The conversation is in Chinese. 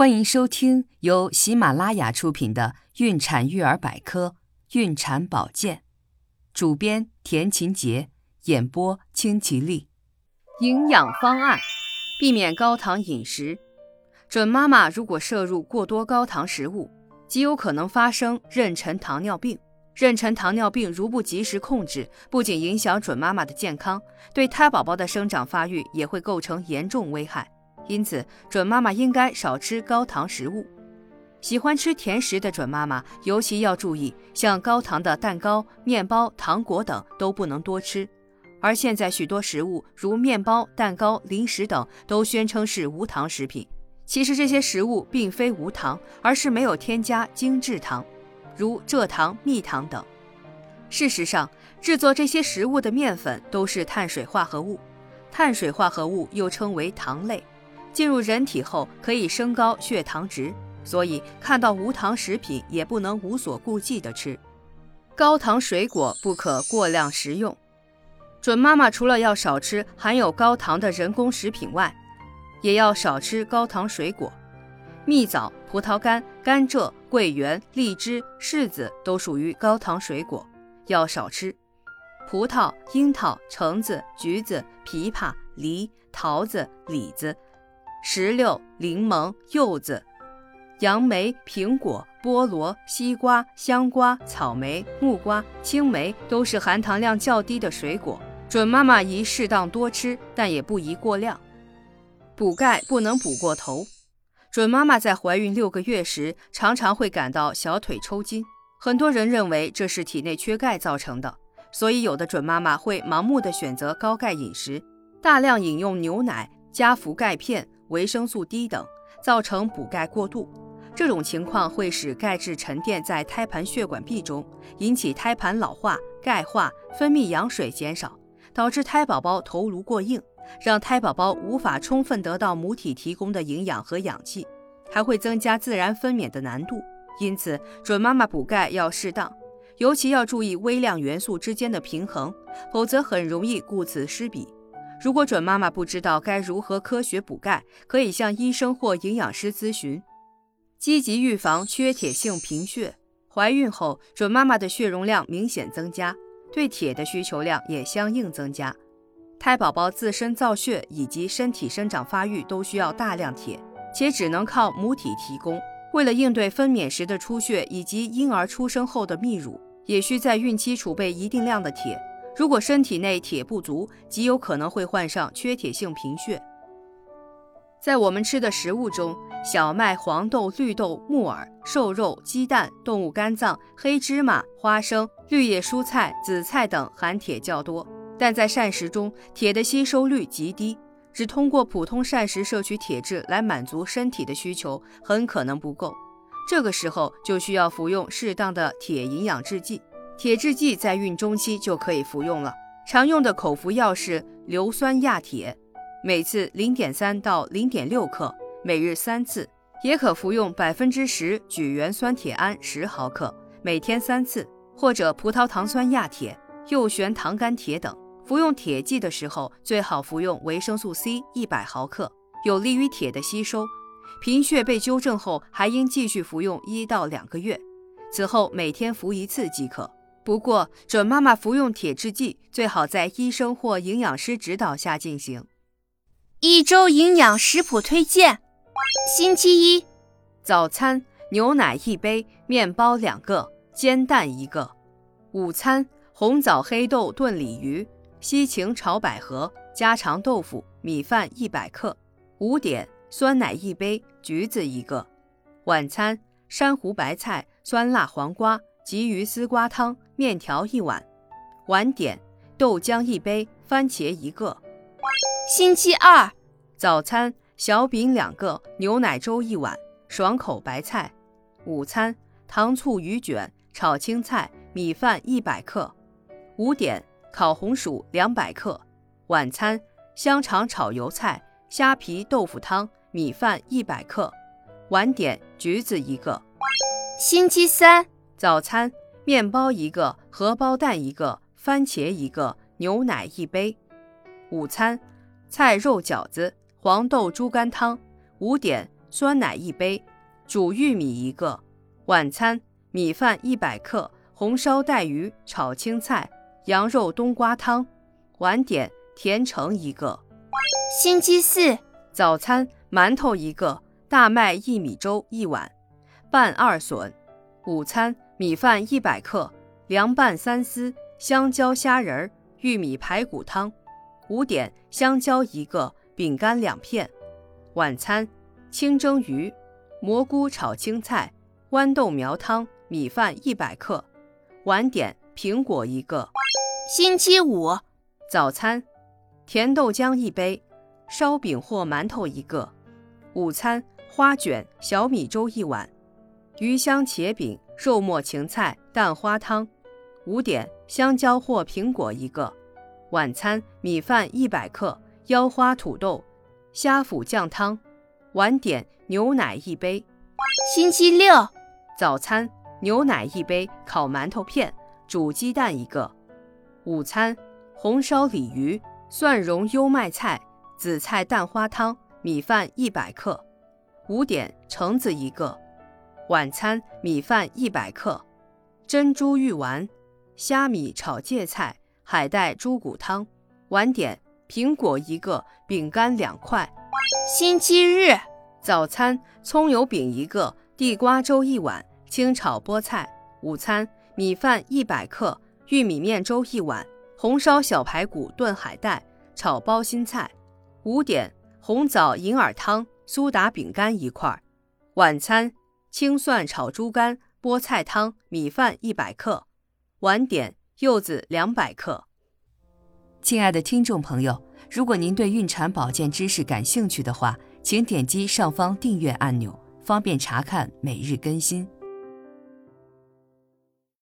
欢迎收听由喜马拉雅出品的《孕产育儿百科·孕产保健》，主编田勤杰，演播清吉丽。营养方案：避免高糖饮食。准妈妈如果摄入过多高糖食物，极有可能发生妊娠糖尿病。妊娠糖尿病如不及时控制，不仅影响准妈妈的健康，对胎宝宝的生长发育也会构成严重危害。因此，准妈妈应该少吃高糖食物。喜欢吃甜食的准妈妈尤其要注意，像高糖的蛋糕、面包、糖果等都不能多吃。而现在许多食物，如面包、蛋糕、零食等，都宣称是无糖食品。其实这些食物并非无糖，而是没有添加精制糖，如蔗糖、蜜糖等。事实上，制作这些食物的面粉都是碳水化合物，碳水化合物又称为糖类。进入人体后可以升高血糖值，所以看到无糖食品也不能无所顾忌的吃。高糖水果不可过量食用。准妈妈除了要少吃含有高糖的人工食品外，也要少吃高糖水果。蜜枣、葡萄干、甘蔗、桂圆、荔枝、柿子都属于高糖水果，要少吃。葡萄、樱桃、橙子、橘子、枇杷、梨、桃子、李子。石榴、柠檬、柚子、杨梅、苹果、菠萝、西瓜、香瓜、草莓、木瓜、青梅都是含糖量较低的水果，准妈妈宜适当多吃，但也不宜过量。补钙不能补过头。准妈妈在怀孕六个月时，常常会感到小腿抽筋，很多人认为这是体内缺钙造成的，所以有的准妈妈会盲目的选择高钙饮食，大量饮用牛奶，加服钙片。维生素 D 等，造成补钙过度，这种情况会使钙质沉淀在胎盘血管壁中，引起胎盘老化、钙化，分泌羊水减少，导致胎宝宝头颅过硬，让胎宝宝无法充分得到母体提供的营养和氧气，还会增加自然分娩的难度。因此，准妈妈补钙要适当，尤其要注意微量元素之间的平衡，否则很容易顾此失彼。如果准妈妈不知道该如何科学补钙，可以向医生或营养师咨询，积极预防缺铁性贫血。怀孕后，准妈妈的血容量明显增加，对铁的需求量也相应增加。胎宝宝自身造血以及身体生长发育都需要大量铁，且只能靠母体提供。为了应对分娩时的出血以及婴儿出生后的泌乳，也需在孕期储备一定量的铁。如果身体内铁不足，极有可能会患上缺铁性贫血。在我们吃的食物中，小麦、黄豆、绿豆、木耳、瘦肉、鸡蛋、动物肝脏、黑芝麻、花生、绿叶蔬菜、紫菜等含铁较多，但在膳食中，铁的吸收率极低，只通过普通膳食摄取铁质来满足身体的需求，很可能不够。这个时候就需要服用适当的铁营养制剂。铁制剂在孕中期就可以服用了，常用的口服药是硫酸亚铁，每次零点三到零点六克，每日三次。也可服用百分之十聚元酸铁铵十毫克，每天三次，或者葡萄糖酸亚铁、右旋糖苷铁等。服用铁剂的时候，最好服用维生素 C 一百毫克，有利于铁的吸收。贫血被纠正后，还应继续服用一到两个月，此后每天服一次即可。不过，准妈妈服用铁制剂最好在医生或营养师指导下进行。一周营养食谱推荐：星期一，早餐牛奶一杯，面包两个，煎蛋一个；午餐红枣黑豆炖鲤鱼，西芹炒百合，家常豆腐，米饭一百克；五点酸奶一杯，橘子一个；晚餐珊瑚白菜，酸辣黄瓜。鲫鱼丝瓜汤，面条一碗，晚点豆浆一杯，番茄一个。星期二，早餐小饼两个，牛奶粥一碗，爽口白菜。午餐糖醋鱼卷，炒青菜，米饭一百克。五点烤红薯两百克。晚餐香肠炒油菜，虾皮豆腐汤，米饭一百克。晚点橘子一个。星期三。早餐面包一个，荷包蛋一个，番茄一个，牛奶一杯。午餐菜肉饺子，黄豆猪肝汤。五点酸奶一杯，煮玉米一个。晚餐米饭一百克，红烧带鱼炒青菜，羊肉冬瓜汤。晚点甜橙一个。星期四早餐馒头一个，大麦薏米粥一碗，拌二笋。午餐米饭一百克，凉拌三丝，香蕉虾仁儿，玉米排骨汤。五点香蕉一个，饼干两片。晚餐清蒸鱼，蘑菇炒青菜，豌豆苗汤，米饭一百克。晚点苹果一个。星期五早餐甜豆浆一杯，烧饼或馒头一个。午餐花卷小米粥一碗，鱼香茄饼，肉末芹菜蛋花汤。五点香蕉或苹果一个。晚餐米饭一百克，腰花土豆。虾腐酱汤，晚点牛奶一杯。星期六早餐牛奶一杯，烤馒头片，煮鸡蛋一个。午餐红烧鲤鱼，蒜蓉优麦菜，紫菜蛋花汤，米饭一百克。五点橙子一个。晚餐米饭一百克，珍珠玉丸，虾米炒芥菜，海带猪骨汤。晚点。苹果一个，饼干两块。星期日早餐葱油饼一个，地瓜粥一碗，清炒菠菜。午餐米饭一百克，玉米面粥一碗，红烧小排骨炖海带，炒包心菜。五点红枣银耳汤，苏打饼干一块。晚餐青蒜炒猪肝，菠菜汤，米饭一百克。晚点柚子两百克。亲爱的听众朋友，如果您对孕产保健知识感兴趣的话，请点击上方订阅按钮，方便查看每日更新。